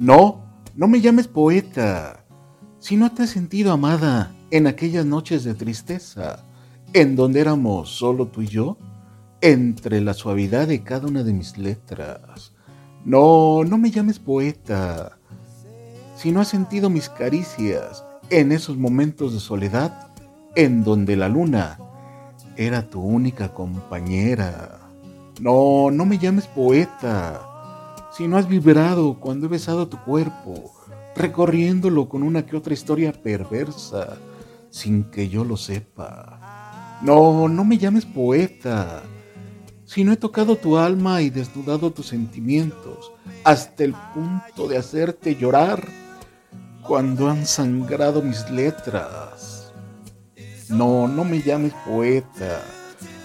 No, no me llames poeta. Si no te has sentido amada en aquellas noches de tristeza, en donde éramos solo tú y yo, entre la suavidad de cada una de mis letras. No, no me llames poeta. Si no has sentido mis caricias en esos momentos de soledad, en donde la luna era tu única compañera. No, no me llames poeta si no has vibrado cuando he besado tu cuerpo, recorriéndolo con una que otra historia perversa, sin que yo lo sepa. No, no me llames poeta, si no he tocado tu alma y desnudado tus sentimientos hasta el punto de hacerte llorar cuando han sangrado mis letras. No, no me llames poeta,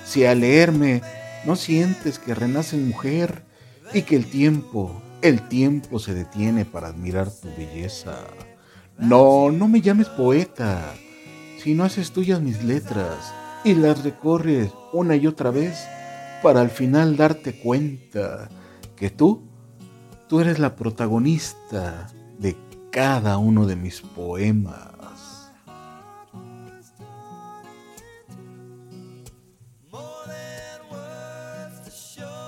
si al leerme no sientes que renaces mujer, y que el tiempo, el tiempo se detiene para admirar tu belleza. No, no me llames poeta, si no haces tuyas mis letras y las recorres una y otra vez para al final darte cuenta que tú, tú eres la protagonista de cada uno de mis poemas.